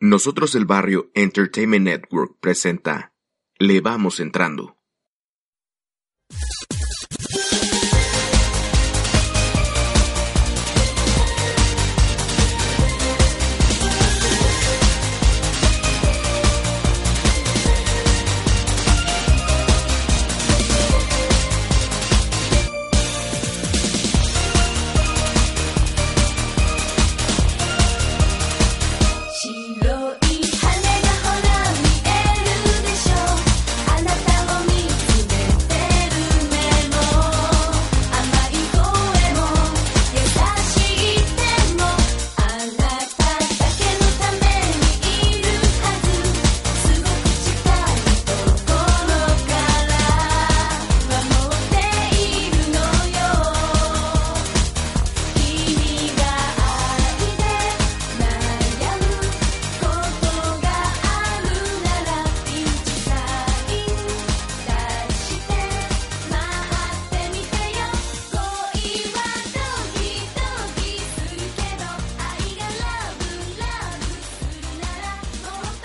nosotros el barrio Entertainment Network presenta Le vamos entrando.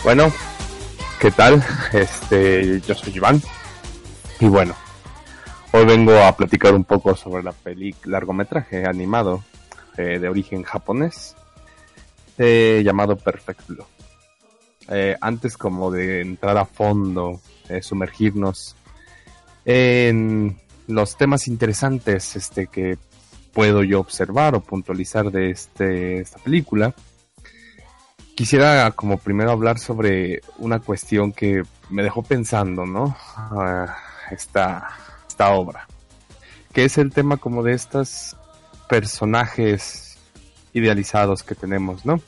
Bueno, ¿qué tal? Este, yo soy Iván. Y bueno, hoy vengo a platicar un poco sobre la película largometraje animado eh, de origen japonés eh, llamado Perfect Blue. Eh, antes como de entrar a fondo, sumergirnos en los temas interesantes este, que puedo yo observar o puntualizar de este, esta película, quisiera como primero hablar sobre una cuestión que me dejó pensando, ¿no? Ah, esta, esta obra. Que es el tema como de estos personajes idealizados que tenemos, ¿no?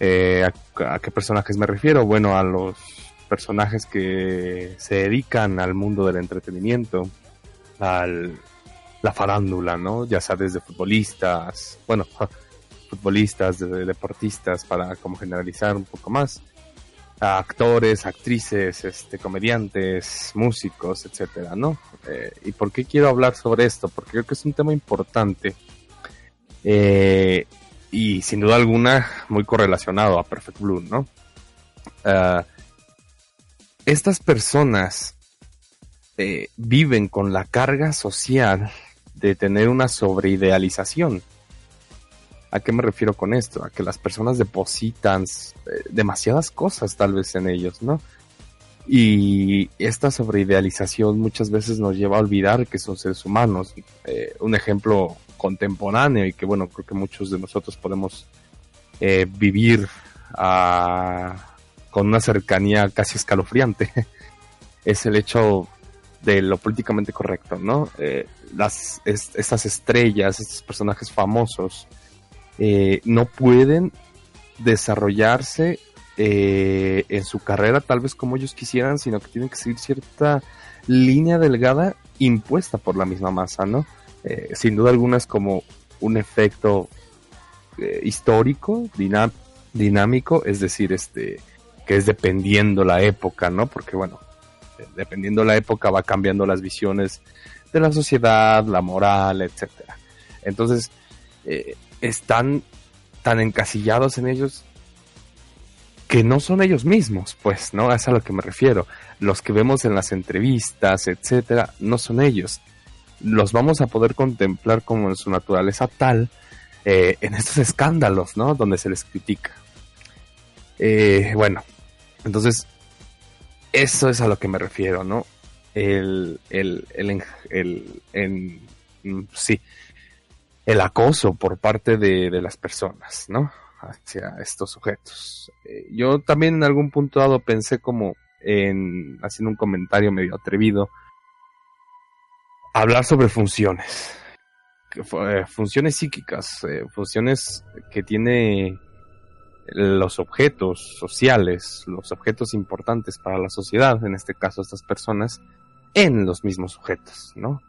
Eh, ¿a, qué personajes me refiero? Bueno, a los personajes que se dedican al mundo del entretenimiento, al la farándula, ¿no? Ya sea desde futbolistas, bueno, futbolistas, de, deportistas, para como generalizar un poco más, actores, actrices, este, comediantes, músicos, etcétera, ¿no? Eh, ¿Y por qué quiero hablar sobre esto? Porque creo que es un tema importante eh, y sin duda alguna muy correlacionado a Perfect Blue, ¿no? Ah, estas personas eh, viven con la carga social de tener una sobreidealización ¿A qué me refiero con esto? A que las personas depositan eh, demasiadas cosas tal vez en ellos, ¿no? Y esta sobreidealización muchas veces nos lleva a olvidar que son seres humanos. Eh, un ejemplo contemporáneo y que bueno, creo que muchos de nosotros podemos eh, vivir ah, con una cercanía casi escalofriante es el hecho de lo políticamente correcto, ¿no? las, estas estrellas, estos personajes famosos, eh, no pueden desarrollarse eh, en su carrera tal vez como ellos quisieran, sino que tienen que seguir cierta línea delgada impuesta por la misma masa, ¿no? Eh, sin duda alguna es como un efecto histórico, dinámico, es decir, este, que es dependiendo la época, ¿no? Porque bueno, dependiendo la época va cambiando las visiones de la sociedad, la moral, etcétera. Entonces, están tan encasillados en ellos que no son ellos mismos, pues, ¿no? Es a lo que me refiero. Los que vemos en las entrevistas, etcétera, no son ellos. Los vamos a poder contemplar como en su naturaleza tal eh, en estos escándalos, ¿no? Donde se les critica. Eh, bueno, entonces, eso es a lo que me refiero, ¿no? El, el, el, el, el mm, sí, el acoso por parte de, las personas, ¿no? Hacia estos sujetos. Eh, yo también en algún punto dado pensé como en, haciendo un comentario medio atrevido, hablar sobre funciones. Eh, funciones psíquicas, eh, funciones que tiene los objetos sociales, los objetos importantes para la sociedad, en este caso estas personas, en los mismos sujetos, ¿no?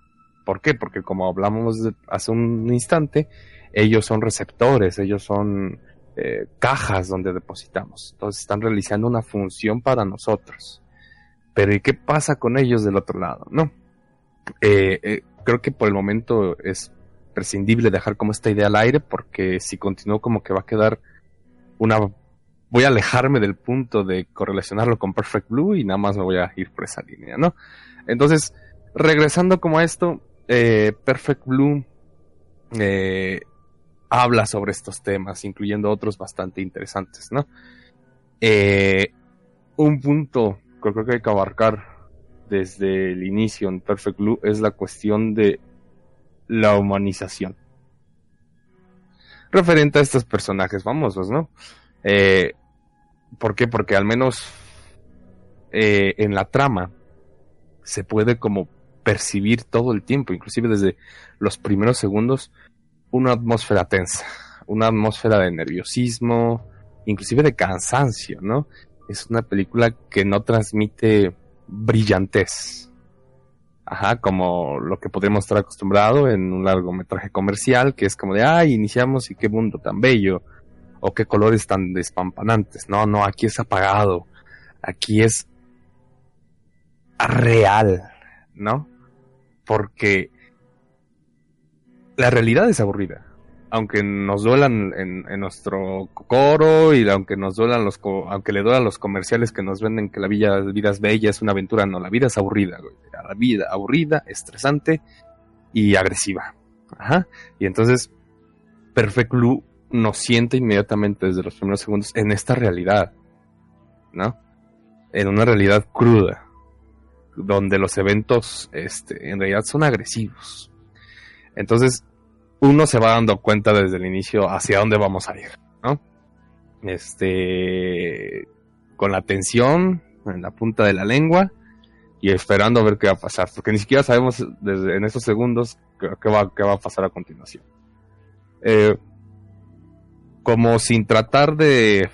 ¿Por qué? Porque como hablamos hace un instante, ellos son receptores, ellos son eh, cajas donde depositamos. Entonces están realizando una función para nosotros. Pero ¿y qué pasa con ellos del otro lado? No. Eh, eh, creo que por el momento es prescindible dejar como esta idea al aire porque si continúo como que va a quedar una... Voy a alejarme del punto de correlacionarlo con Perfect Blue y nada más me voy a ir por esa línea, ¿no? Entonces, regresando como a esto, Perfect Blue habla sobre estos temas, incluyendo otros bastante interesantes, ¿no? Eh, un punto que creo que hay que abarcar desde el inicio en Perfect Blue es la cuestión de la humanización. Referente a estos personajes famosos, ¿no? Eh, ¿Por qué? Porque al menos eh, en la trama se puede como percibir todo el tiempo, inclusive desde los primeros segundos, una atmósfera tensa, una atmósfera de nerviosismo, inclusive de cansancio, ¿no? Es una película que no transmite brillantez. Ajá, como lo que podríamos estar acostumbrado en un largometraje comercial, que es como de, ay, iniciamos y qué mundo tan bello, o qué colores tan despampanantes. No, no, aquí es apagado, aquí es real, ¿no? Porque la realidad es aburrida. Aunque nos duelan en, nuestro coro y aunque nos duelan los, aunque le duelan los comerciales que nos venden que la vida, es bella, es una aventura, no, la vida es aburrida, La vida aburrida, estresante y agresiva. Ajá. Y entonces, Perfect Blue nos siente inmediatamente desde los primeros segundos en esta realidad, ¿no? En una realidad cruda, donde los eventos, este, en realidad son agresivos. Entonces, uno se va dando cuenta desde el inicio hacia dónde vamos a ir, ¿no? Este, con la tensión en la punta de la lengua y esperando a ver qué va a pasar, porque ni siquiera sabemos desde en esos segundos qué, va, qué va a pasar a continuación. Eh, como sin tratar de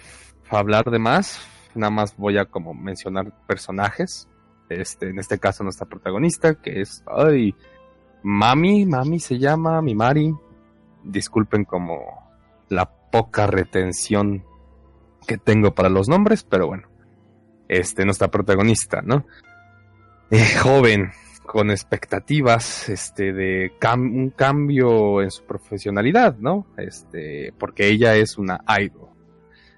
hablar de más, nada más voy a como mencionar personajes. Este, en este caso nuestra protagonista, que es, ay, Mami, Mami se llama, mi Mari. Disculpen como la poca retención que tengo para los nombres, pero bueno. Este, nuestra protagonista, ¿no? Eh, joven, con expectativas, este, de un cambio en su profesionalidad, ¿no? Este, porque ella es una idol.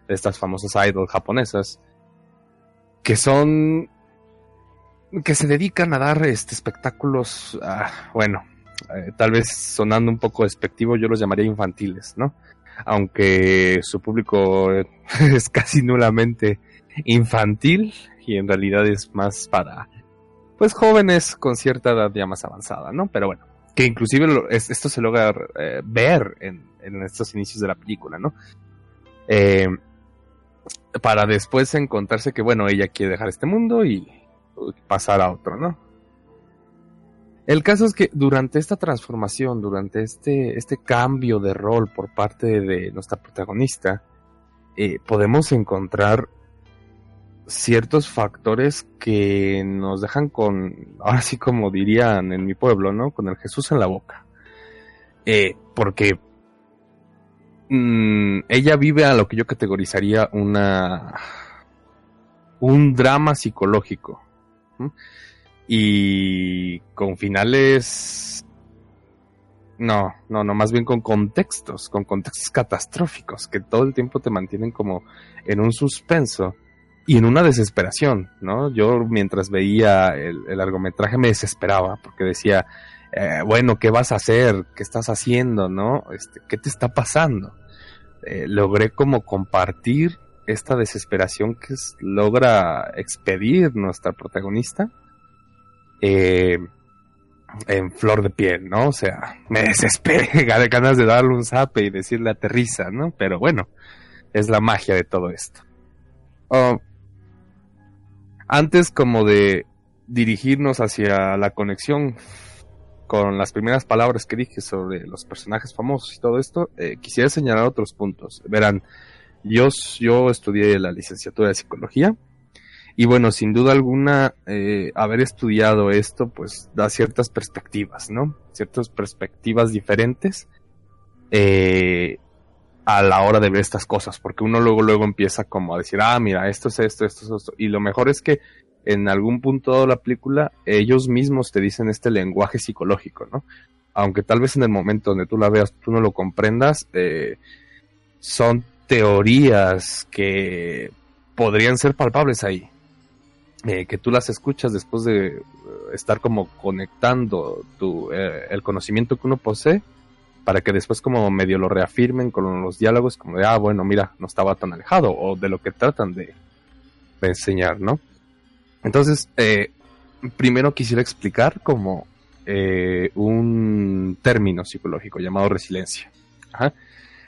De estas famosas idol japonesas. Que son que se dedican a dar este espectáculos, ah, bueno, eh, tal vez sonando un poco despectivo, yo los llamaría infantiles, ¿no? Aunque su público es casi nulamente infantil y en realidad es más para, pues, jóvenes con cierta edad ya más avanzada, ¿no? Pero bueno, que inclusive esto se logra eh, ver en, estos inicios de la película, ¿no? Eh, para después encontrarse que, bueno, ella quiere dejar este mundo y pasar a otro, ¿no? El caso es que durante esta transformación, durante este, este cambio de rol por parte de nuestra protagonista, eh, podemos encontrar ciertos factores que nos dejan con, ahora sí como dirían en mi pueblo, ¿no? Con el Jesús en la boca. Eh, porque mm, ella vive a lo que yo categorizaría una un drama psicológico. Y con finales... No, no, no, más bien con contextos, con contextos catastróficos que todo el tiempo te mantienen como en un suspenso y en una desesperación, ¿no? Yo mientras veía el, largometraje me desesperaba porque decía, eh, bueno, ¿qué vas a hacer? ¿Qué estás haciendo? ¿No? Este, ¿Qué te está pasando? Eh, logré como compartir esta desesperación que logra expedir nuestra protagonista eh, en flor de piel, ¿no? O sea, me desespera de ganas de darle un zape y decirle aterriza, ¿no? Pero bueno, es la magia de todo esto. Oh, antes como de dirigirnos hacia la conexión con las primeras palabras que dije sobre los personajes famosos y todo esto, eh, quisiera señalar otros puntos. Verán, yo, yo estudié la licenciatura de psicología y bueno, sin duda alguna, eh, haber estudiado esto pues da ciertas perspectivas, ¿no? Ciertas perspectivas diferentes eh, a la hora de ver estas cosas, porque uno luego luego empieza como a decir, ah, mira, esto es esto, esto es esto. Y lo mejor es que en algún punto de la película ellos mismos te dicen este lenguaje psicológico, ¿no? Aunque tal vez en el momento donde tú la veas tú no lo comprendas, eh, son teorías que podrían ser palpables ahí. Eh, que tú las escuchas después de eh, estar como conectando tu, eh, el conocimiento que uno posee para que después como medio lo reafirmen con los diálogos como de, ah, bueno, mira, no estaba tan alejado o de lo que tratan de, de enseñar, ¿no? Entonces, primero quisiera explicar como un término psicológico llamado resiliencia.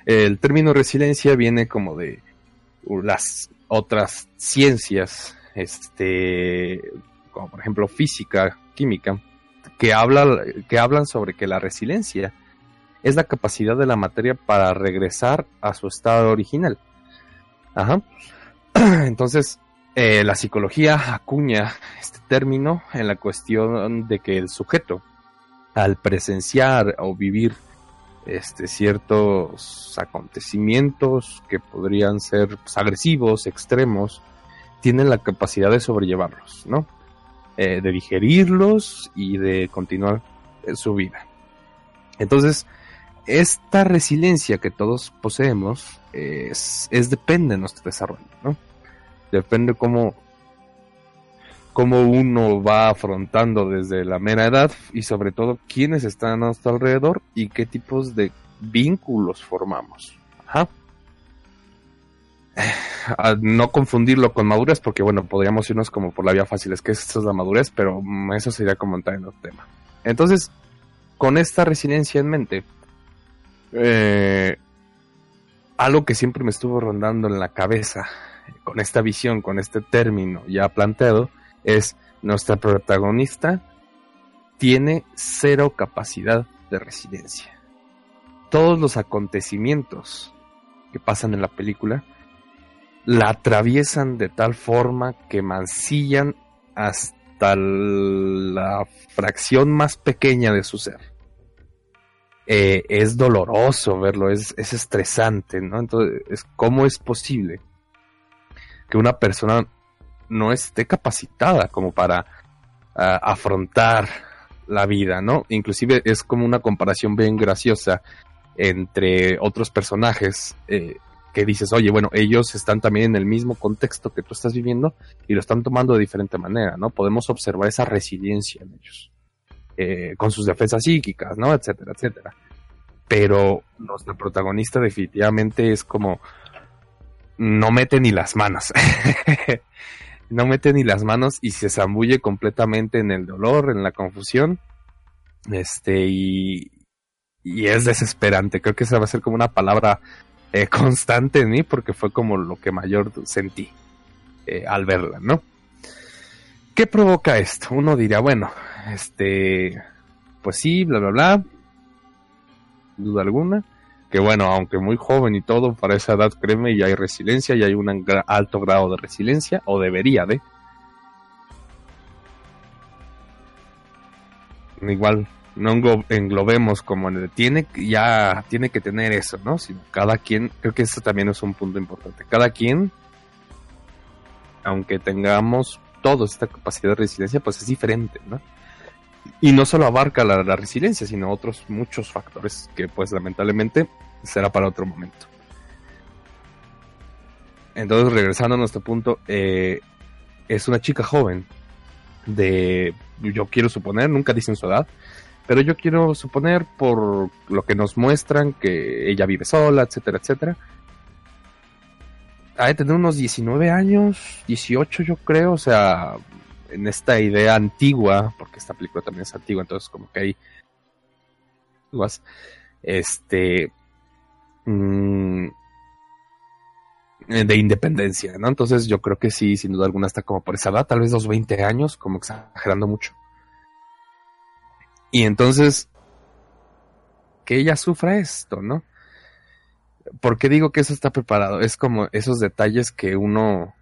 El término resiliencia viene como de las otras ciencias este, como por ejemplo física, química, que, habla, que hablan sobre que la resiliencia es la capacidad de la materia para regresar a su estado original. Ajá. Entonces, eh, la psicología acuña este término en la cuestión de que el sujeto, al presenciar o vivir este, ciertos acontecimientos que podrían ser pues, agresivos, extremos, tienen la capacidad de sobrellevarlos, ¿no? Eh, de digerirlos y de continuar su vida. Entonces, esta resiliencia que todos poseemos es, es depende de nuestro desarrollo, ¿no? Depende cómo, cómo uno va afrontando desde la mera edad y sobre todo quiénes están a nuestro alrededor y qué tipos de vínculos formamos. Ajá no confundirlo con madurez, porque bueno, podríamos irnos como por la vía fácil, es que esto es la madurez, pero mm, eso sería como entrar en otro tema. Entonces, con esta resiliencia en mente, eh, algo que siempre me estuvo rondando en la cabeza, con esta visión, con este término ya planteado, es nuestra protagonista tiene cero capacidad de resiliencia. Todos los acontecimientos que pasan en la película la atraviesan de tal forma que mancillan hasta la fracción más pequeña de su ser. Eh, es doloroso verlo, es, estresante, ¿no? Entonces, ¿cómo es posible que una persona no esté capacitada como para ah, afrontar la vida, ¿no? Inclusive es como una comparación bien graciosa entre otros personajes. Eh, que dices, oye, bueno, ellos están también en el mismo contexto que tú estás viviendo y lo están tomando de diferente manera, ¿no? Podemos observar esa resiliencia en ellos, eh, con sus defensas psíquicas, ¿no? Etcétera, etcétera. Pero nuestra protagonista definitivamente es como, no mete ni las manos. no mete ni las manos y se zambulle completamente en el dolor, en la confusión. Este, y, y es desesperante. Creo que esa va a ser como una palabra eh, constante en mí porque fue como lo que mayor sentí eh, al verla, ¿no? ¿Qué provoca esto? Uno diría, bueno, este, pues sí, bla, bla, bla, duda alguna, que bueno, aunque muy joven y todo, para esa edad, créeme, ya hay resiliencia, y hay un alto grado de resiliencia, o debería de. Igual, no englobemos como en el tiene ya tiene que tener eso, ¿no? Sino cada quien, creo que eso también es un punto importante. Cada quien, aunque tengamos todos esta capacidad de resiliencia, pues es diferente, ¿no? Y no solo abarca la, resiliencia, sino otros muchos factores que pues lamentablemente será para otro momento. Entonces, regresando a nuestro punto, eh, es una chica joven de, yo quiero suponer, nunca dicen su edad, pero yo quiero suponer, por lo que nos muestran, que ella vive sola, etcétera, etcétera. Ha de tener unos 19 años, 18 yo creo, o sea, en esta idea antigua, porque esta película también es antigua, entonces como que hay este mm, de independencia, ¿no? Entonces yo creo que sí, sin duda alguna está como por esa edad, tal vez los 20 años, como exagerando mucho. Y entonces, que ella sufra esto, ¿no? ¿Por qué digo que eso está preparado? Es como esos detalles que uno,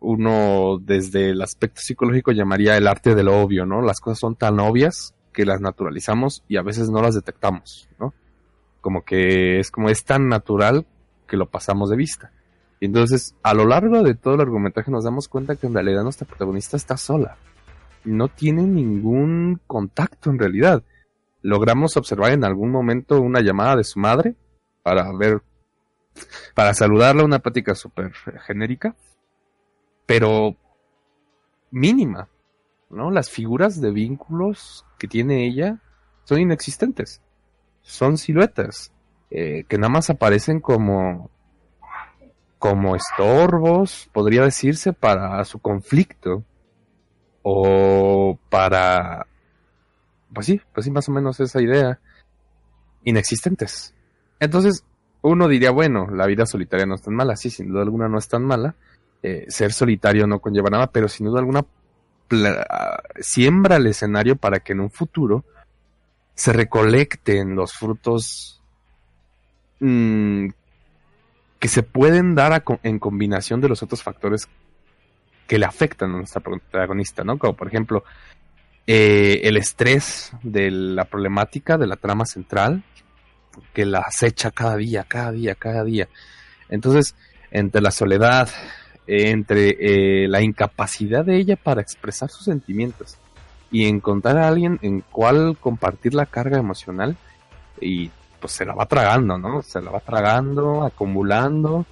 uno desde el aspecto psicológico llamaría el arte de lo obvio, ¿no? Las cosas son tan obvias que las naturalizamos y a veces no las detectamos, ¿no? Como que es como es tan natural que lo pasamos de vista. Y entonces, a lo largo de todo el argumentaje nos damos cuenta que en realidad nuestra protagonista está sola. No tiene ningún contacto en realidad. Logramos observar en algún momento una llamada de su madre para ver, para saludarla, una plática súper genérica, pero mínima, ¿no? Las figuras de vínculos que tiene ella son inexistentes. Son siluetas eh, que nada más aparecen como como estorbos, podría decirse, para su conflicto o para pues sí, pues sí, más o menos esa idea inexistentes. Entonces, uno diría, bueno, la vida solitaria no es tan mala, sí, sin duda alguna no es tan mala. Eh, ser solitario no conlleva nada, pero sin duda alguna siembra el escenario para que en un futuro se recolecten los frutos mm, que se pueden dar en combinación de los otros factores que le afectan a nuestra protagonista, ¿no? Como por ejemplo eh, el estrés de la problemática de la trama central que la acecha cada día, cada día, cada día. Entonces, entre la soledad, entre eh, la incapacidad de ella para expresar sus sentimientos y encontrar a alguien en cual compartir la carga emocional y pues se la va tragando, ¿no? Se la va tragando, acumulando,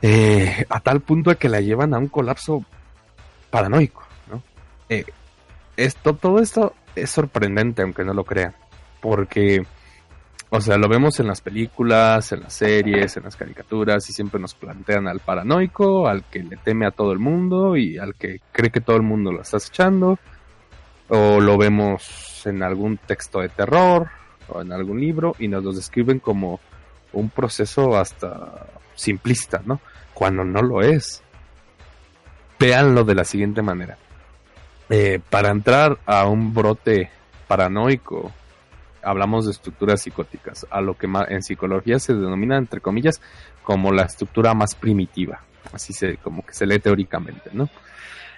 eh, a tal punto de que la llevan a un colapso paranoico, ¿no? Eh, esto, todo esto es sorprendente, aunque no lo crean, porque o sea, lo vemos en las películas, en las series, en las caricaturas y siempre nos plantean al paranoico, al que le teme a todo el mundo y al que cree que todo el mundo lo está echando. O lo vemos en algún texto de terror o en algún libro y nos lo describen como un proceso hasta simplista, ¿no? Cuando no lo es. Véanlo de la siguiente manera. Eh, para entrar a un brote paranoico hablamos de estructuras psicóticas, a lo que en psicología se denomina, entre comillas, como la estructura más primitiva. Así se, como que se lee teóricamente, ¿no?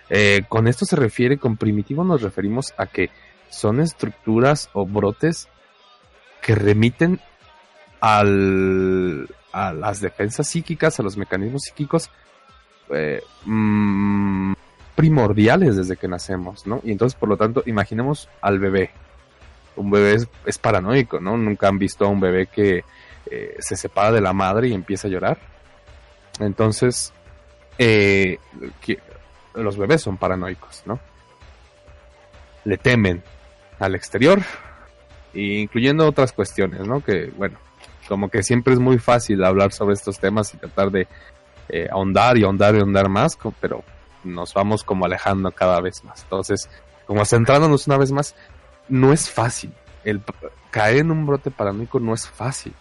Eh, con esto se refiere, con primitivo nos referimos a que son estructuras o brotes que remiten al, a las defensas psíquicas, a los mecanismos psíquicos eh, mm, primordiales desde que nacemos, ¿no? Y entonces, por lo tanto, imaginemos al bebé, un bebé es, paranoico, ¿no? Nunca han visto a un bebé que eh, se separa de la madre y empieza a llorar. Entonces, eh, los bebés son paranoicos, ¿no? Le temen al exterior, incluyendo otras cuestiones, ¿no? Que, bueno, como que siempre es muy fácil hablar sobre estos temas y tratar de eh, ahondar y ahondar y ahondar más, pero nos vamos como alejando cada vez más. Entonces, como centrándonos una vez más, no es fácil. El caer en un brote paranoico no es fácil.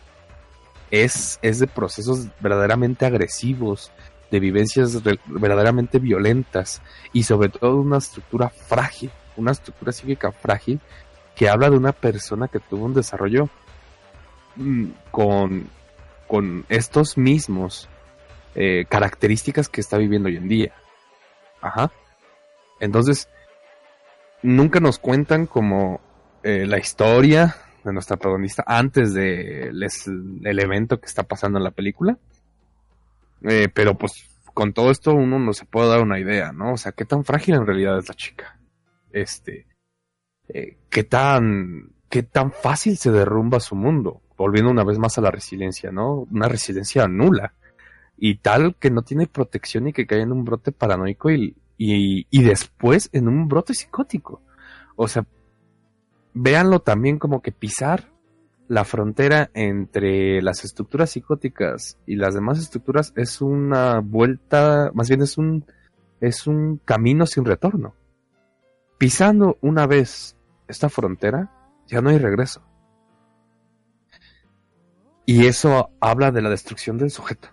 Es, es de procesos verdaderamente agresivos, de vivencias verdaderamente violentas y sobre todo una estructura frágil, una estructura psíquica frágil que habla de una persona que tuvo un desarrollo mm, con, con estos mismos eh, características que está viviendo hoy en día. Ajá. Entonces, nunca nos cuentan como eh, la historia de nuestra protagonista antes de el evento que está pasando en la película. Eh, pero pues con todo esto uno no se puede dar una idea, ¿no? O sea, qué tan frágil en realidad es la chica. Este, eh, qué tan, qué tan fácil se derrumba su mundo. Volviendo una vez más a la resiliencia, ¿no? Una resiliencia nula. Y tal que no tiene protección y que cae en un brote paranoico y, y, y después en un brote psicótico. O sea, véanlo también como que pisar la frontera entre las estructuras psicóticas y las demás estructuras es una vuelta, más bien es un, es un camino sin retorno. Pisando una vez esta frontera, ya no hay regreso. Y eso habla de la destrucción del sujeto.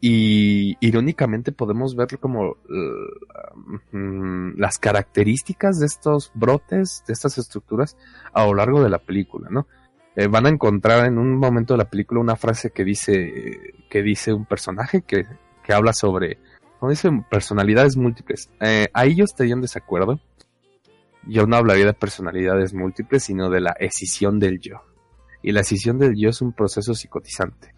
Y irónicamente podemos ver como mm, las características de estos brotes, de estas estructuras a lo largo de la película, ¿no? eh, van a encontrar en un momento de la película una frase que dice, que dice un personaje que, que habla sobre, dice, personalidades múltiples. Eh, ahí yo estaría en desacuerdo. Yo no hablaría de personalidades múltiples, sino de la escisión del yo. Y la escisión del yo es un proceso psicotizante.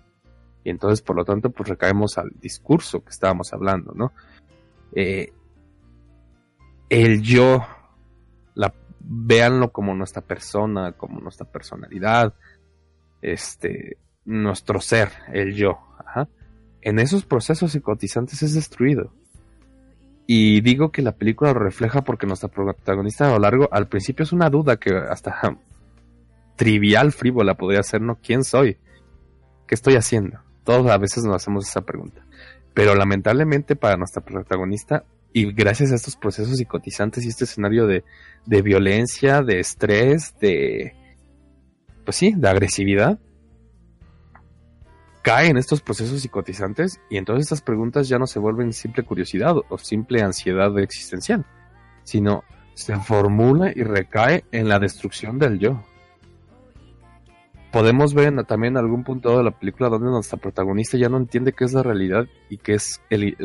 Y entonces, por lo tanto, pues recaemos al discurso que estábamos hablando, ¿no? Eh, el yo, la, véanlo como nuestra persona, como nuestra personalidad, este, nuestro ser, el yo. En esos procesos psicotizantes es destruido. Y digo que la película lo refleja porque nuestra protagonista a lo largo, al principio es una duda que hasta trivial, frívola podría ser, ¿no? ¿Quién soy? ¿Qué estoy haciendo? Todos a veces nos hacemos esa pregunta. Pero lamentablemente para nuestra protagonista, y gracias a estos procesos psicotizantes y este escenario de, de violencia, de estrés, de, pues sí, de agresividad, cae en estos procesos psicotizantes y entonces estas preguntas ya no se vuelven simple curiosidad o simple ansiedad existencial, sino se formula y recae en la destrucción del yo podemos ver también en algún punto de la película donde nuestra protagonista ya no entiende qué es la realidad y qué es el,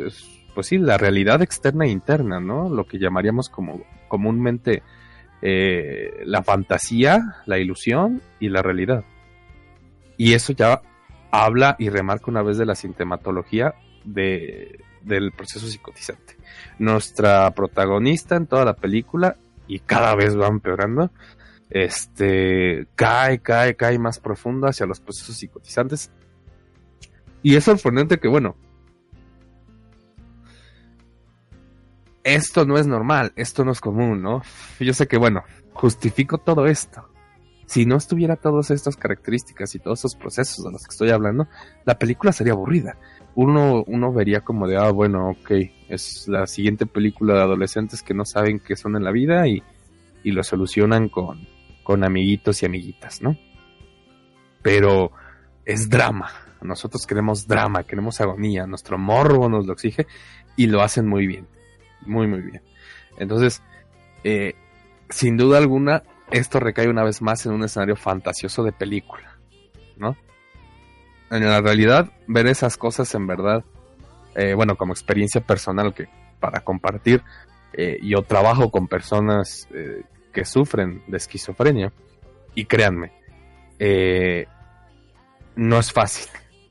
pues sí, la realidad externa e interna, ¿no? Lo que llamaríamos como comúnmente eh, la fantasía, la ilusión y la realidad. Y eso ya habla y remarca una vez de la sintematología de, del proceso psicotizante. Nuestra protagonista en toda la película, y cada vez va empeorando, este, cae, cae, cae más profundo hacia los procesos psicotizantes. Y es sorprendente que, bueno, esto no es normal, esto no es común, ¿no? Yo sé que, bueno, justifico todo esto. Si no estuviera todas estas características y todos esos procesos de los que estoy hablando, la película sería aburrida. Uno, uno vería como de, ah, bueno, ok, es la siguiente película de adolescentes que no saben qué son en la vida y, y lo solucionan con, con amiguitos y amiguitas, ¿no? Pero es drama. Nosotros queremos drama, queremos agonía. Nuestro morbo nos lo exige y lo hacen muy bien. Muy, muy bien. Entonces, eh, sin duda alguna, esto recae una vez más en un escenario fantasioso de película, ¿no? En la realidad, ver esas cosas en verdad, eh, bueno, como experiencia personal que para compartir, eh, yo trabajo con personas que sufren de esquizofrenia. Y créanme, eh, no es fácil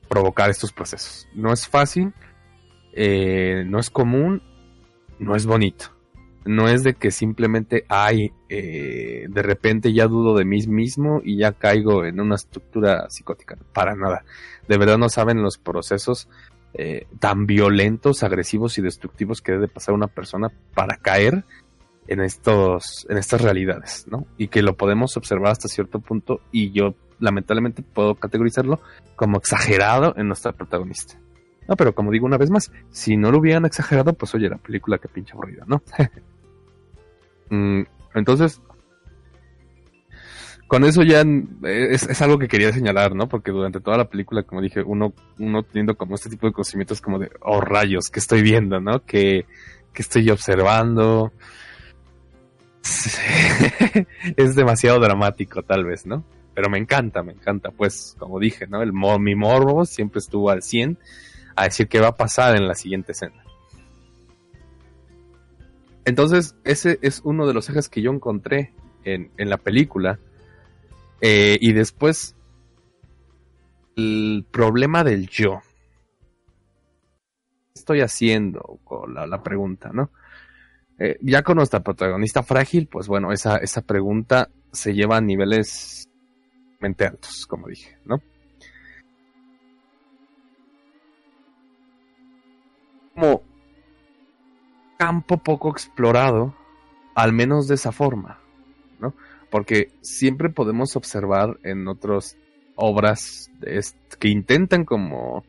provocar estos procesos. No es fácil, eh, no es común, no es bonito. No es de que simplemente hay, eh, de repente ya dudo de mí mismo y ya caigo en una estructura psicótica. Para nada. De verdad no saben los procesos tan violentos, agresivos y destructivos que debe pasar una persona para caer en estos en estas realidades, ¿no? Y que lo podemos observar hasta cierto punto y yo lamentablemente puedo categorizarlo como exagerado en nuestra protagonista. No, pero como digo una vez más, si no lo hubieran exagerado, pues oye, la película que pinche aburrida, ¿no? Mm, entonces, con eso ya es, algo que quería señalar, ¿no? Porque durante toda la película, como dije, uno, uno teniendo como este tipo de conocimientos como de, oh rayos, que estoy viendo, ¿no? Que, que estoy observando, es demasiado dramático, tal vez, ¿no? Pero me encanta, me encanta, pues, como dije, ¿no? El mi morbo siempre estuvo al 100 a decir qué va a pasar en la siguiente escena. Entonces, ese es uno de los ejes que yo encontré en, la película. Eh, y después, el problema del yo. ¿Qué estoy haciendo? Con la pregunta, ¿no? Eh, ya con nuestra protagonista frágil, pues bueno, esa, esa pregunta se lleva a niveles mente altos, como dije, ¿no? Como campo poco explorado, al menos de esa forma, ¿no? Porque siempre podemos observar en otras obras que intentan como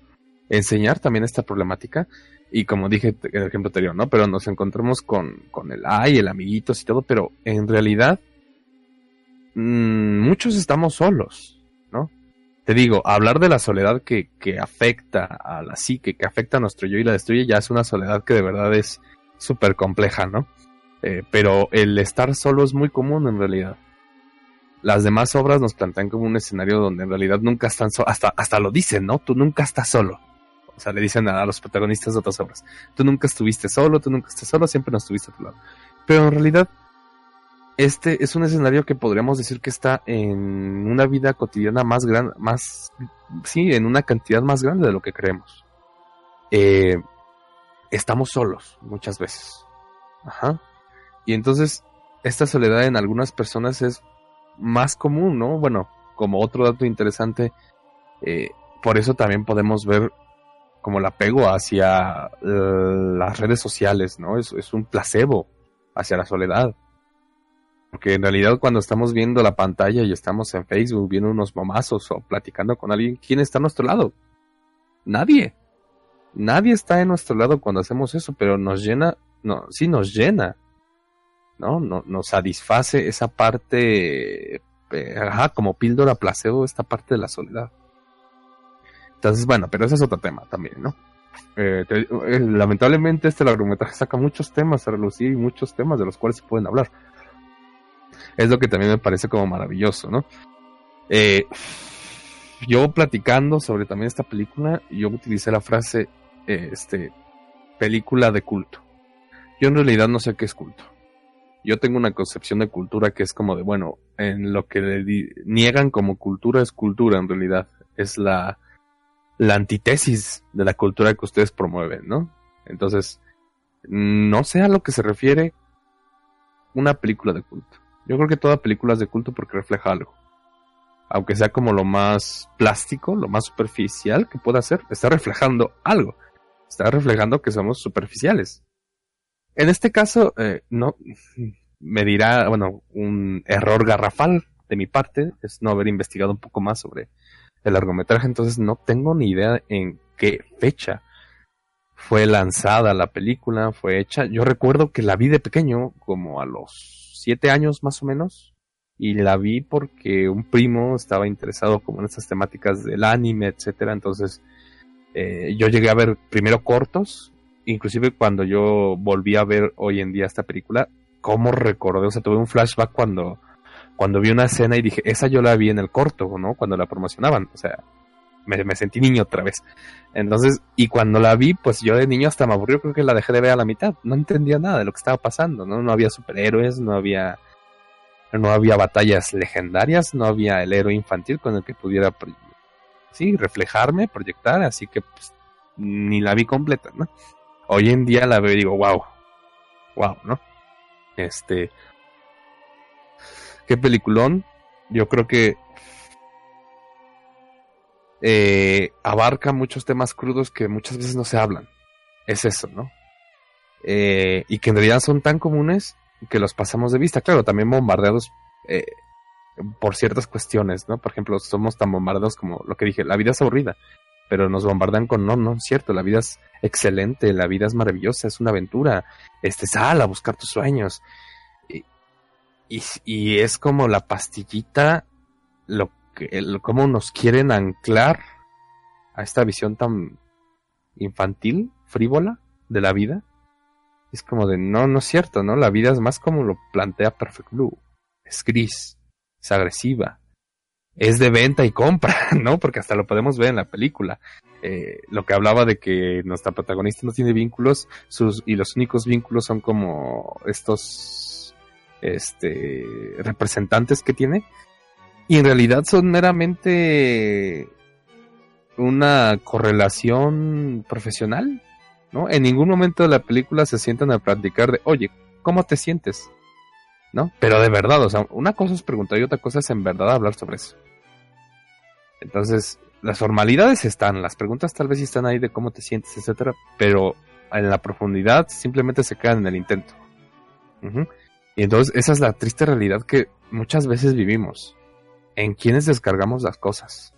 enseñar también esta problemática, y como dije en el ejemplo anterior, ¿no? Pero nos encontramos con, con el ay, el amiguitos y todo, pero en realidad mmm, muchos estamos solos, ¿no? Te digo, hablar de la soledad que, que afecta a la psique, que afecta a nuestro yo y la destruye, ya es una soledad que de verdad es súper compleja, ¿no? Eh, pero el estar solo es muy común en realidad. las demás obras nos plantean como un escenario donde en realidad nunca están solos, hasta, hasta lo dicen, ¿no? Tú nunca estás solo. O sea, le dicen a, los protagonistas de otras obras, tú nunca estuviste solo, tú nunca estás solo, siempre nos estuviste a tu lado. Pero en realidad, este es un escenario que podríamos decir que está en una vida cotidiana más grande, más, sí, en una cantidad más grande de lo que creemos. Eh, estamos solos muchas veces. Ajá. Y entonces, esta soledad en algunas personas es más común, ¿no? Bueno, como otro dato interesante, eh, por eso también podemos ver como el apego hacia eh, las redes sociales, ¿no? Es, un placebo hacia la soledad. Porque en realidad cuando estamos viendo la pantalla y estamos en Facebook viendo unos momazos o platicando con alguien, ¿quién está a nuestro lado? Nadie. Nadie está en nuestro lado cuando hacemos eso, pero nos llena, no, sí nos llena ¿no? no nos satisface esa parte, eh, ajá, como píldora placebo, esta parte de la soledad. Entonces, bueno, pero ese es otro tema también, ¿no? Eh, eh, lamentablemente este largometraje saca muchos temas a relucir y muchos temas de los cuales se pueden hablar. Es lo que también me parece como maravilloso, ¿no? yo platicando sobre también esta película, yo utilicé la frase, este, película de culto. Yo en realidad no sé qué es culto yo tengo una concepción de cultura que es como de, bueno, en lo que le niegan como cultura es cultura en realidad. Es la, la antítesis de la cultura que ustedes promueven, ¿no? Entonces, no sé a lo que se refiere una película de culto. Yo creo que toda película es de culto porque refleja algo. Aunque sea como lo más plástico, lo más superficial que pueda ser, está reflejando algo. Está reflejando que somos superficiales. En este caso, eh, no me dirá, bueno, un error garrafal de mi parte es no haber investigado un poco más sobre el largometraje, entonces no tengo ni idea en qué fecha fue lanzada la película, fue hecha. Yo recuerdo que la vi de pequeño, como a los siete años más o menos, y la vi porque un primo estaba interesado como en estas temáticas del anime, etcétera, entonces eh, yo llegué a ver primero cortos inclusive cuando yo volví a ver hoy en día esta película, cómo recordé, o sea, tuve un flashback cuando, cuando vi una escena y dije, esa yo la vi en el corto, ¿no? Cuando la promocionaban, o sea, me, sentí niño otra vez. Entonces, y cuando la vi, pues yo de niño hasta me aburrió, creo que la dejé de ver a la mitad, no entendía nada de lo que estaba pasando, ¿no? No había superhéroes, no había, no había batallas legendarias, no había el héroe infantil con el que pudiera, sí, reflejarme, proyectar, así que pues, ni la vi completa, ¿no? hoy en día la veo y digo, wow, wow, ¿no? Este, qué peliculón. Yo creo que eh, abarca muchos temas crudos que muchas veces no se hablan. Es eso, ¿no? Eh, y que en realidad son tan comunes que los pasamos de vista. Claro, también bombardeados eh, por ciertas cuestiones, ¿no? Por ejemplo, somos tan bombardeados como lo que dije, la vida es aburrida pero nos bombardean con no, no es cierto, la vida es excelente, la vida es maravillosa, es una aventura, este, sal a buscar tus sueños. Y, es como la pastillita, lo que, cómo nos quieren anclar a esta visión tan infantil, frívola de la vida. Es como de, no, no es cierto, ¿no? La vida es más como lo plantea Perfect Blue. Es gris, es agresiva, es de venta y compra, ¿no? Porque hasta lo podemos ver en la película. Eh, lo que hablaba de que nuestra protagonista no tiene vínculos sus, y los únicos vínculos son como estos este, representantes que tiene. Y en realidad son meramente una correlación profesional, ¿no? En ningún momento de la película se sientan a practicar de, oye, ¿cómo te sientes? ¿No? Pero de verdad, o sea, una cosa es preguntar y otra cosa es en verdad hablar sobre eso. Entonces, las formalidades están, las preguntas tal vez están ahí de cómo te sientes, etcétera, pero en la profundidad simplemente se quedan en el intento. Y entonces esa es la triste realidad que muchas veces vivimos. En quienes descargamos las cosas.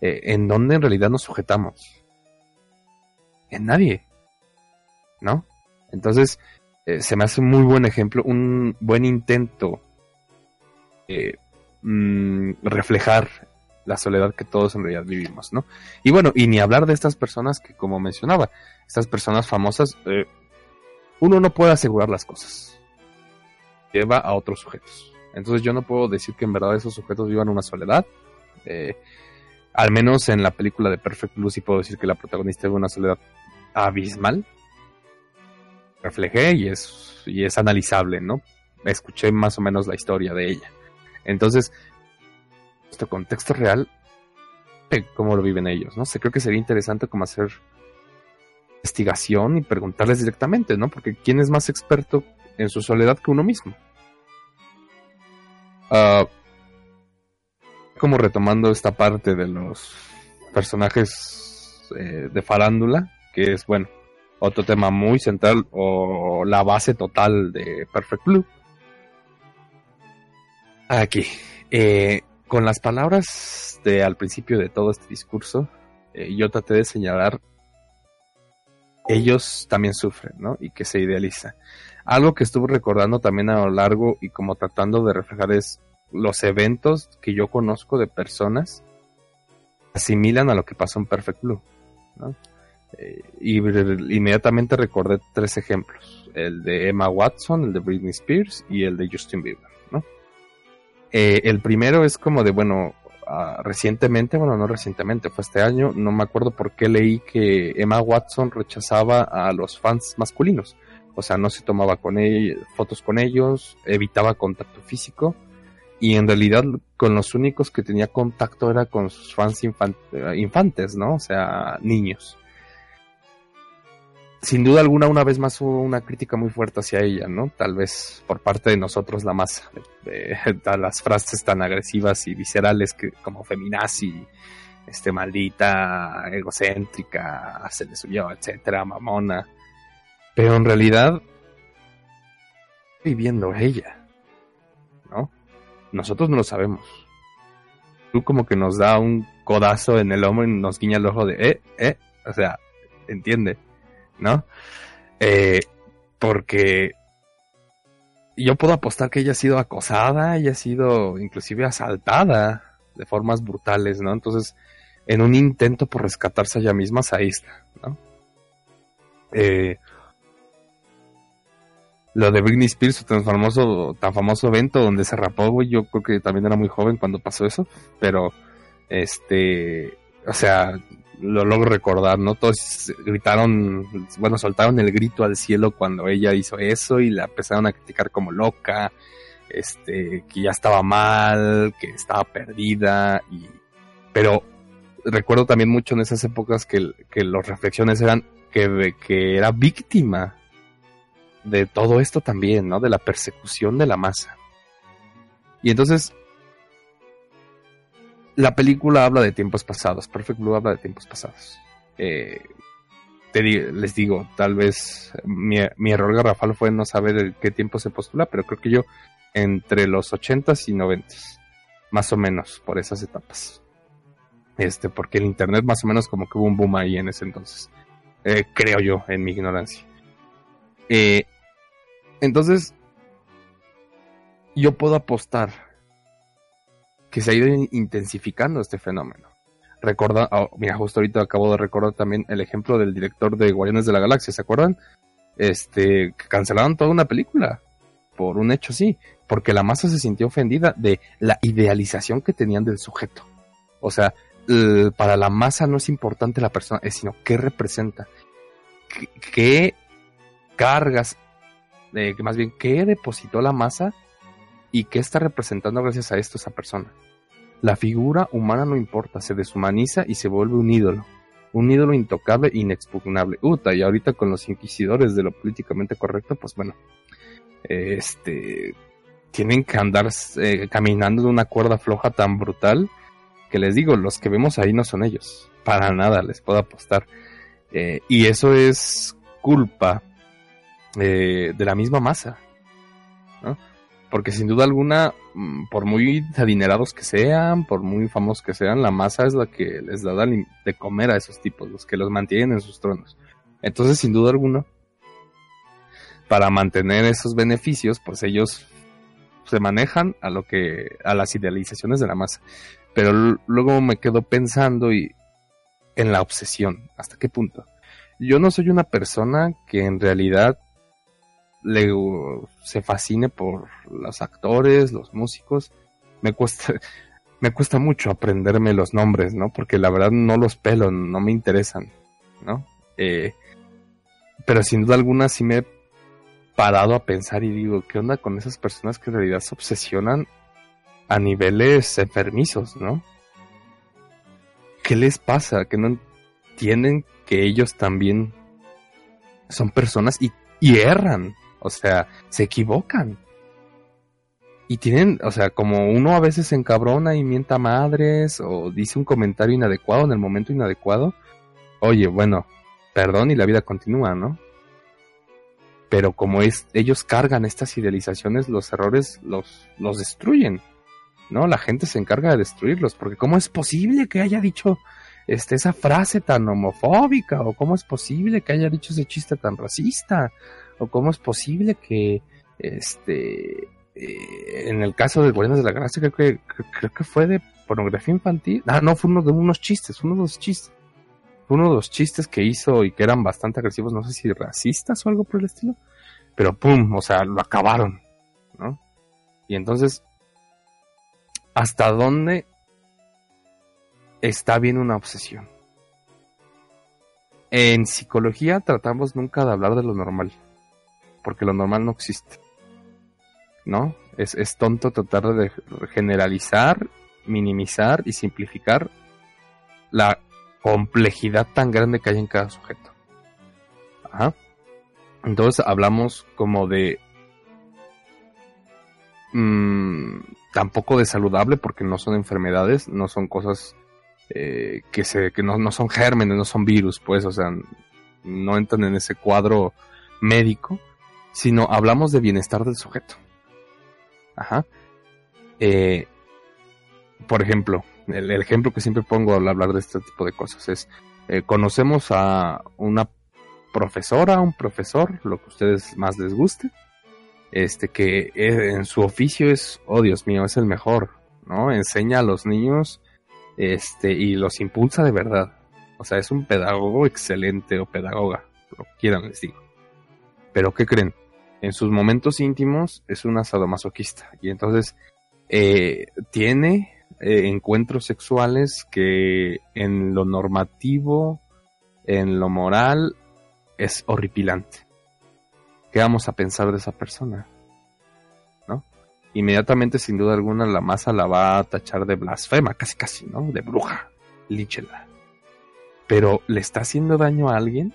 Eh, en dónde en realidad nos sujetamos. En nadie. ¿No? Entonces, eh, se me hace un muy buen ejemplo, un buen intento eh, mm, reflejar la soledad que todos en realidad vivimos, ¿no? Y bueno, y ni hablar de estas personas que, como mencionaba, estas personas famosas, uno no puede asegurar las cosas. Lleva a otros sujetos. Entonces yo no puedo decir que en verdad esos sujetos vivan una soledad. Eh, al menos en la película de Perfect Blue puedo decir que la protagonista vive una soledad abismal. Reflejé y es, y es analizable, ¿no? Escuché más o menos la historia de ella. Entonces, nuestro contexto real, cómo lo viven ellos, ¿no? sé, creo que sería interesante como hacer investigación y preguntarles directamente, ¿no? Porque ¿quién es más experto en su soledad que uno mismo? Uh, como retomando esta parte de los personajes eh, de farándula, que es, bueno, otro tema muy central o la base total de Perfect Blue. Aquí, eh, con las palabras de al principio de todo este discurso, eh, yo traté de señalar ellos también sufren, ¿no? Y que se idealiza. Algo que estuve recordando también a lo largo y como tratando de reflejar es los eventos que yo conozco de personas asimilan a lo que pasó en Perfect Blue. Eh, y inmediatamente recordé tres ejemplos: el de Emma Watson, el de Britney Spears y el de Justin Bieber. Eh, el primero es como de, bueno, uh, recientemente, bueno, no recientemente, fue este año, no me acuerdo por qué leí que Emma Watson rechazaba a los fans masculinos. O sea, no se tomaba con fotos con ellos, evitaba contacto físico y en realidad con los únicos que tenía contacto era con sus fans eh, infantes, ¿no? O sea, niños. Sin duda alguna, una vez más hubo una crítica muy fuerte hacia ella, ¿no? Tal vez por parte de nosotros la masa, de, las frases tan agresivas y viscerales que como feminazi, este maldita, egocéntrica, se le subió, etcétera, mamona. Pero en realidad, viviendo ella, ¿no? nosotros no lo sabemos. Tú como que nos da un codazo en el hombro y nos guiña el ojo de, eh, eh, o sea, entiende, ¿no? Eh, porque yo puedo apostar que ella ha sido acosada, ella ha sido inclusive asaltada de formas brutales, ¿no? Entonces, en un intento por rescatarse a ella misma, ahí está, ¿no? Eh, lo de Britney Spears, tan famoso, tan famoso evento donde se rapó, yo creo que también era muy joven cuando pasó eso, pero este, o sea, lo logro recordar, ¿no? Todos gritaron, bueno, soltaron el grito al cielo cuando ella hizo eso y la empezaron a criticar como loca, este, que ya estaba mal, que estaba perdida y, pero recuerdo también mucho en esas épocas que, que las reflexiones eran que, que era víctima de todo esto también, ¿no? De la persecución de la masa. Y entonces, la película habla de tiempos pasados, Perfect Blue habla de tiempos pasados. Eh, les digo, tal vez mi, error garrafal fue no saber qué tiempo se postula, pero creo que yo entre los 80s y 90s, más o menos por esas etapas. Este, porque el internet más o menos como que hubo un boom ahí en ese entonces. Eh, creo yo, en mi ignorancia. Eh, entonces, yo puedo apostar que se ha ido intensificando este fenómeno. Recorda, oh, mira, justo ahorita acabo de recordar también el ejemplo del director de Guardianes de la Galaxia, ¿se acuerdan? Este, que cancelaron toda una película por un hecho así, porque la masa se sintió ofendida de la idealización que tenían del sujeto. O sea, para la masa no es importante la persona, sino qué representa, qué cargas, que más bien qué depositó la masa y qué está representando gracias a esto esa persona. La figura humana no importa, se deshumaniza y se vuelve un ídolo. Un ídolo intocable inexpugnable. Uta, y ahorita con los inquisidores de lo políticamente correcto, pues bueno, este, tienen que andar eh, caminando de una cuerda floja tan brutal que les digo, los que vemos ahí no son ellos. Para nada, les puedo apostar. Eh, y eso es culpa eh, de la misma masa. Porque sin duda alguna, mm, por muy adinerados que sean, por muy famosos que sean, la masa es la que les da de comer a esos tipos, los que los mantienen en sus tronos. Entonces, sin duda alguna, para mantener esos beneficios, pues ellos se manejan a lo que a las idealizaciones de la masa. Pero luego me quedo pensando y en la obsesión, ¿hasta qué punto? Yo no soy una persona que en realidad le, se fascine por los actores, los músicos. Me cuesta, me cuesta mucho aprenderme los nombres, ¿no? Porque la verdad no los pelo, no me interesan, ¿no? Eh, pero sin duda alguna sí me he parado a pensar y digo, ¿qué onda con esas personas que en realidad se obsesionan a niveles enfermizos, ¿no? ¿Qué les pasa? Que no entienden que ellos también son personas y, y erran, o sea, se equivocan. Y tienen, o sea, como uno a veces se encabrona y mienta madres o dice un comentario inadecuado en el momento inadecuado, oye, bueno, perdón y la vida continúa, ¿no? Pero como es, ellos cargan estas idealizaciones, los errores los, los destruyen, ¿no? La gente se encarga de destruirlos, porque ¿cómo es posible que haya dicho este, esa frase tan homofóbica? ¿O cómo es posible que haya dicho ese chiste tan racista? ¿O cómo es posible que, este, eh, en el caso de Guardianes de la Galaxia, creo que, creo que fue de pornografía infantil? Ah, no, fue uno de unos chistes, uno de los chistes uno de los chistes que hizo y que eran bastante agresivos, no sé si racistas o algo por el estilo, pero pum, o sea, lo acabaron, ¿no? Y entonces, ¿hasta dónde está bien una obsesión? En psicología tratamos nunca de hablar de lo normal, porque lo normal no existe, ¿no? Es, es tonto tratar de generalizar, minimizar y simplificar la complejidad tan grande que hay en cada sujeto. Ajá. Entonces hablamos como de... Mmm, tampoco de saludable porque no son enfermedades, no son cosas eh, que, se, que no, no son gérmenes, no son virus, pues, o sea, no entran en ese cuadro médico, sino hablamos de bienestar del sujeto. Ajá. Eh, por ejemplo, el, ejemplo que siempre pongo al hablar de este tipo de cosas es, eh, conocemos a una profesora, un profesor, lo que a ustedes más les guste, este que en su oficio es, oh Dios mío, es el mejor, ¿no? Enseña a los niños, este, y los impulsa de verdad. O sea, es un pedagogo excelente o pedagoga, lo quieran les digo. Pero ¿qué creen? En sus momentos íntimos es una sadomasoquista y entonces eh, tiene eh, encuentros sexuales que en lo normativo, en lo moral, es horripilante. ¿Qué vamos a pensar de esa persona? ¿No? Inmediatamente, sin duda alguna, la masa la va a tachar de blasfema, casi casi, ¿no? De bruja, líchela. Pero, ¿le está haciendo daño a alguien?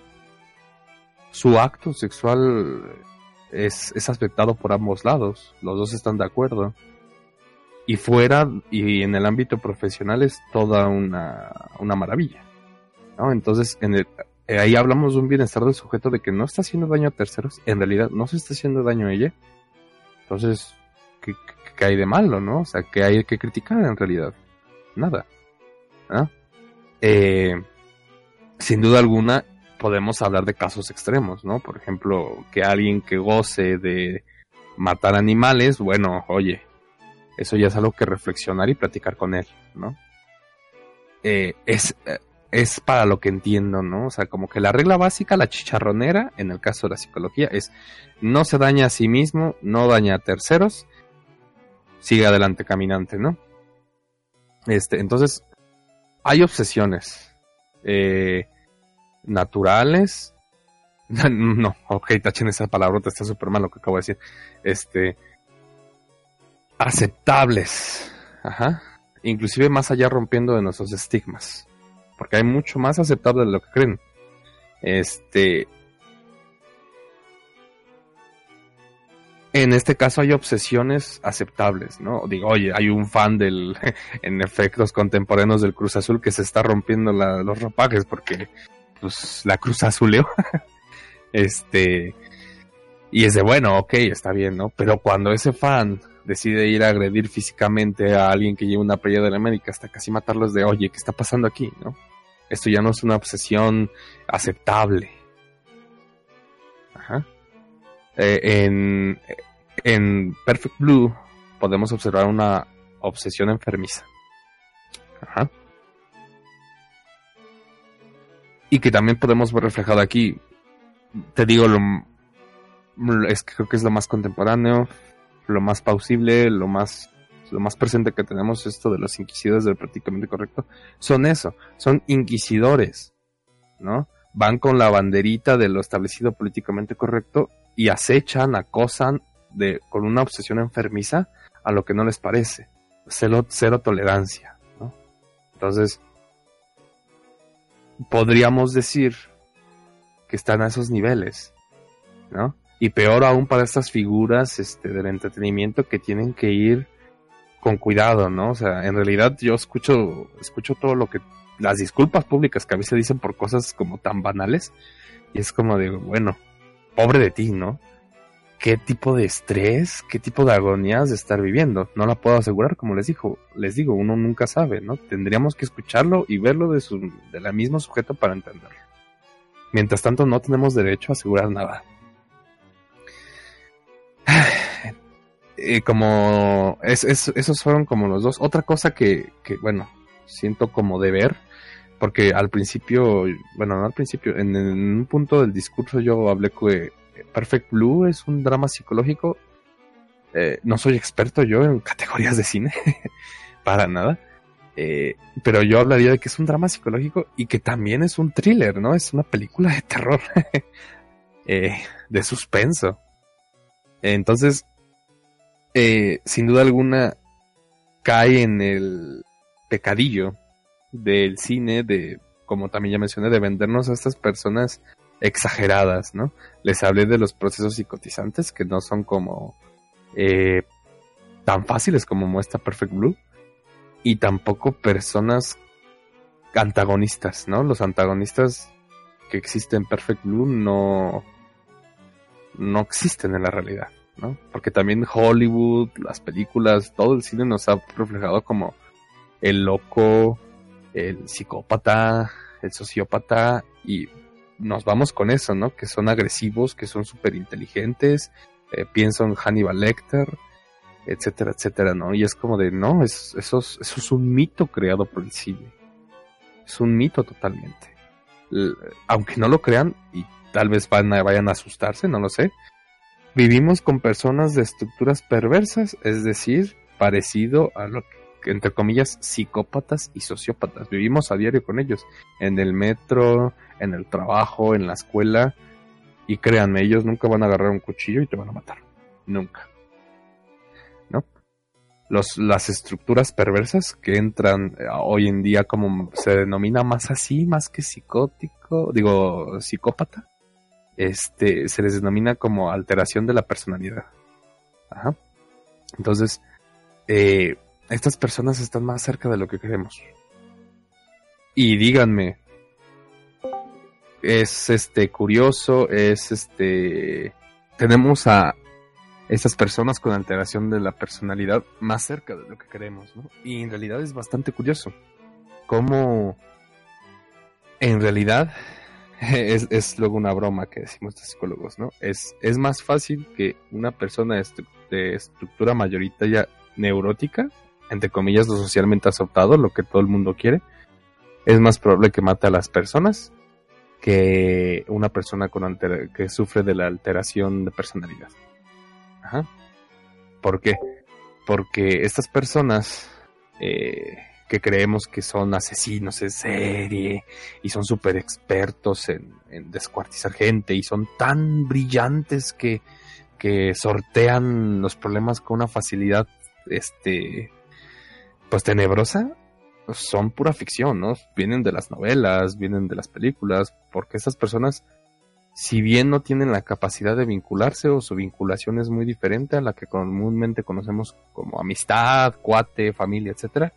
Su acto sexual es, es aceptado por ambos lados, los dos están de acuerdo y fuera y en el ámbito profesional es toda una, una maravilla. Entonces, en el, eh, ahí hablamos de un bienestar del sujeto de que no está haciendo daño a terceros, en realidad no se está haciendo daño a ella. Entonces, ¿qué, qué hay de malo, no? O sea, ¿qué hay que criticar en realidad? Nada. Eh, sin duda alguna, podemos hablar de casos extremos, ¿no? Por ejemplo, que alguien que goce de matar animales, bueno, oye, eso ya es algo que reflexionar y platicar con él, ¿no? Eh, es, eh, es para lo que entiendo, ¿no? O sea, como que la regla básica, la chicharronera, en el caso de la psicología, es no se daña a sí mismo, no daña a terceros, sigue adelante caminante, ¿no? Este, entonces, hay obsesiones eh, naturales. no, ok, tachen esa palabra, está súper mal lo que acabo de decir. Este, aceptables. Ajá. Inclusive más allá rompiendo de nuestros estigmas. Porque hay mucho más aceptable de lo que creen. Este. En este caso hay obsesiones aceptables, ¿no? Digo, oye, hay un fan del, en efectos contemporáneos del Cruz Azul que se está rompiendo los ropajes porque, pues, la Cruz Azuleo. este, y es de, bueno, ok, está bien, ¿no? Pero cuando ese fan decide ir a agredir físicamente a alguien que lleva una playa de la América hasta casi matarlos de, oye, ¿qué está pasando aquí? ¿no? Esto ya no es una obsesión aceptable. Ajá. Eh, en, en Perfect Blue podemos observar una obsesión enfermiza. Ajá. Y que también podemos ver reflejado aquí. Te digo, lo, es creo que es lo más contemporáneo, lo más pausible, lo más lo más presente que tenemos esto de los inquisidores del prácticamente correcto, son eso, son inquisidores, ¿no? Van con la banderita de lo establecido políticamente correcto y acechan, acosan de, con una obsesión enfermiza a lo que no les parece. Cero, cero tolerancia, ¿no? Entonces, podríamos decir que están a esos niveles, ¿no? Y peor aún para estas figuras este, del entretenimiento que tienen que ir con cuidado, ¿no? O sea, en realidad yo escucho, escucho todo lo que, las disculpas públicas que a veces dicen por cosas como tan banales, y es como digo, bueno, pobre de ti, ¿no? ¿Qué tipo de estrés, qué tipo de agonías de estar viviendo? No la puedo asegurar, como les dijo, les digo, uno nunca sabe, ¿no? Tendríamos que escucharlo y verlo de su, de la misma sujeto para entenderlo. Mientras tanto, no tenemos derecho a asegurar nada. como esos fueron como los dos. Otra cosa que, que, bueno, siento como deber, porque al principio, bueno, no al principio, en, un punto del discurso yo hablé que Perfect Blue es un drama psicológico. Eh, no soy experto yo en categorías de cine, para nada. Eh, pero yo hablaría de que es un drama psicológico y que también es un thriller, ¿no? Es una película de terror, eh, de suspenso. Entonces, eh, sin duda alguna cae en el pecadillo del cine de, como también ya mencioné, de vendernos a estas personas exageradas, ¿no? Les hablé de los procesos psicotizantes que no son como eh, tan fáciles como muestra Perfect Blue y tampoco personas antagonistas, ¿no? Los antagonistas que existen en Perfect Blue no no existen en la realidad. ¿no? Porque también Hollywood, las películas, todo el cine nos ha reflejado como el loco, el psicópata, el sociópata y nos vamos con eso, ¿no? Que son agresivos, que son súper inteligentes, eh, pienso en Hannibal Lecter, etcétera, etcétera, ¿no? Y es como de, no, es, eso, es, eso es un mito creado por el cine. Es un mito totalmente. aunque no lo crean y tal vez van vayan a asustarse, no lo sé, Vivimos con personas de estructuras perversas, es decir, parecido a lo que, entre comillas, psicópatas y sociópatas. Vivimos a diario con ellos, en el metro, en el trabajo, en la escuela, y créanme, ellos nunca van a agarrar un cuchillo y te van a matar. Nunca. ¿No? Los, las estructuras perversas que entran eh, hoy en día como se denomina más así, más que psicótico, digo, psicópata este, se les denomina como alteración de la personalidad. Ajá. Entonces, eh, estas personas están más cerca de lo que queremos. Y díganme, es este curioso, es este tenemos a estas personas con alteración de la personalidad más cerca de lo que queremos, ¿no? Y en realidad es bastante curioso cómo en realidad es, es, luego una broma que decimos los psicólogos, ¿no? Es, es más fácil que una persona de, estructura mayoritaria neurótica, entre comillas, lo socialmente aceptado, lo que todo el mundo quiere, es más probable que mate a las personas que una persona con que sufre de la alteración de personalidad. Ajá. ¿Por qué? Porque estas personas eh, que creemos que son asesinos en serie y son súper expertos en, descuartizar gente y son tan brillantes que, que sortean los problemas con una facilidad este pues tenebrosa son pura ficción, ¿no? Vienen de las novelas, vienen de las películas, porque esas personas, si bien no tienen la capacidad de vincularse o su vinculación es muy diferente a la que comúnmente conocemos como amistad, cuate, familia, etcétera,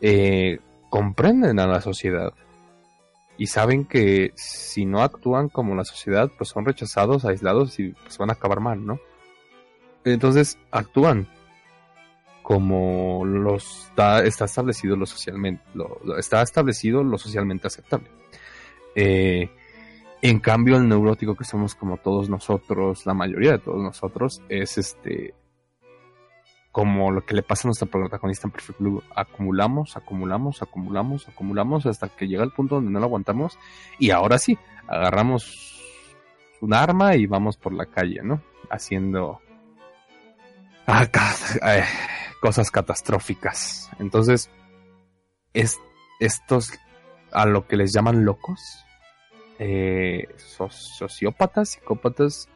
eh, comprenden a la sociedad y saben que si no actúan como la sociedad, pues son rechazados, aislados y pues van a acabar mal, ¿no? Entonces actúan como está, establecido lo socialmente, está establecido lo socialmente aceptable. Eh, en cambio, el neurótico que somos como todos nosotros, la mayoría de todos nosotros, es este como lo que le pasa a nuestra protagonista en Perfect Blue. Acumulamos, acumulamos, acumulamos, acumulamos hasta que llega el punto donde no lo aguantamos y ahora sí, agarramos un arma y vamos por la calle, ¿no? Haciendo ah, eh, cosas catastróficas. Entonces, es, estos a lo que les llaman locos, eh, sociópatas, psicópatas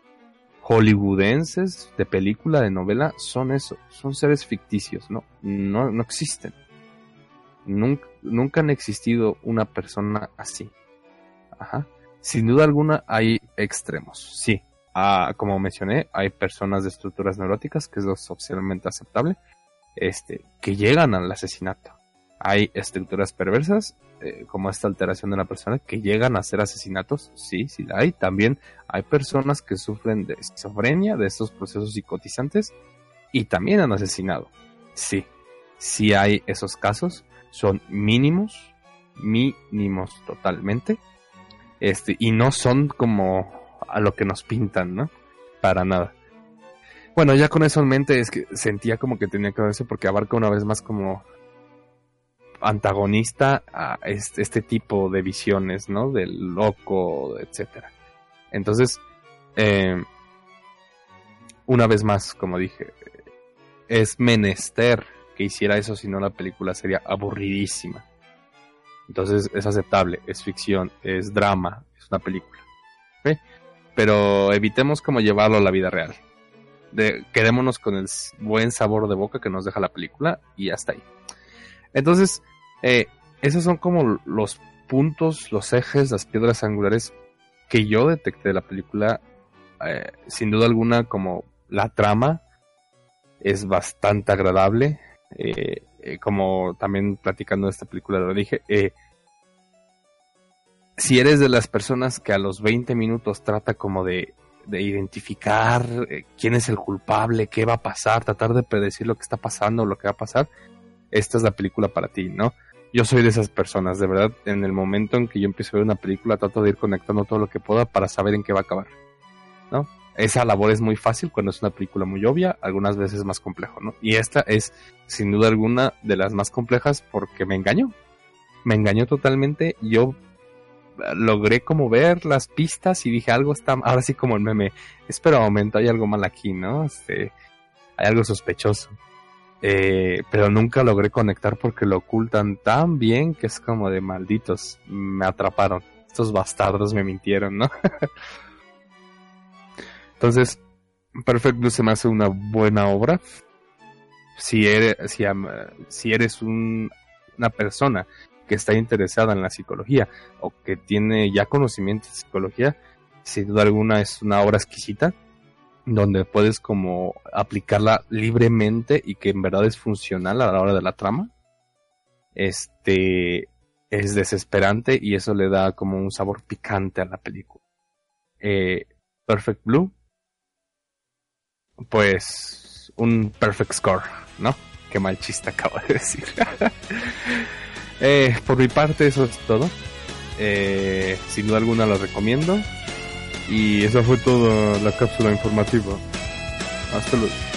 hollywoodenses de película, de novela, son eso, son seres ficticios, ¿no? No, no existen. Nunca, nunca han existido una persona así. Sin duda alguna hay extremos, sí. Ah, como mencioné, hay personas de estructuras neuróticas, que es lo socialmente aceptable, este, que llegan al asesinato. Hay estructuras perversas, eh, como esta alteración de la persona, que llegan a hacer asesinatos, sí, sí la hay. También hay personas que sufren de esquizofrenia, de estos procesos psicotizantes, y también han asesinado. Sí, sí hay esos casos, son mínimos, mínimos totalmente, este, y no son como a lo que nos pintan, ¿no? Para nada. Bueno, ya con eso en mente es que sentía como que tenía que verse porque abarca una vez más como antagonista a este, tipo de visiones, ¿no? Del loco, etcétera. Entonces, eh, una vez más, como dije, es menester que hiciera eso, si no la película sería aburridísima. Entonces es aceptable, es ficción, es drama, es una película. Pero evitemos como llevarlo a la vida real. De, quedémonos con el buen sabor de boca que nos deja la película y hasta ahí. Entonces, eh, esos son como los puntos, los ejes, las piedras angulares que yo detecté de la película. Eh, sin duda alguna, como la trama es bastante agradable. Eh, como también platicando de esta película lo dije, si eres de las personas que a los 20 minutos trata como de, de identificar quién es el culpable, qué va a pasar, tratar de predecir lo que está pasando, lo que va a pasar, esta es la película para ti, ¿no? Yo soy de esas personas, de verdad, en el momento en que yo empiezo a ver una película, trato de ir conectando todo lo que pueda para saber en qué va a acabar, ¿no? esa labor es muy fácil cuando es una película muy obvia, algunas veces más complejo, ¿no? Y esta es sin duda alguna de las más complejas porque me engañó. Me engañó totalmente. Yo eh, logré como ver las pistas y dije algo está, ahora sí como el meme, espera un momento, hay algo mal aquí, ¿no? Este, hay algo sospechoso. Eh, pero nunca logré conectar porque lo ocultan tan bien que es como de malditos, me atraparon. Estos bastardos me mintieron, ¿no? Entonces, Perfect se me hace una buena obra. Si eres, si, eres una persona que está interesada en la psicología o que tiene ya conocimiento de psicología, sin duda alguna es una obra exquisita donde puedes como aplicarla libremente y que en verdad es funcional a la hora de la trama. Este es desesperante y eso le da como un sabor picante a la película. Eh, Perfect Blue pues un perfect score, ¿no? Qué mal chiste acabo de decir. Eh, por mi parte eso es todo. Eh, sin duda alguna lo recomiendo. Y eso fue todo la cápsula informativa. Hasta luego.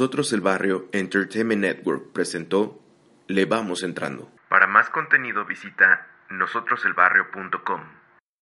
Nosotros el Barrio Entertainment Network presentó Le Vamos Entrando. Para más contenido visita nosotroselbarrio.com.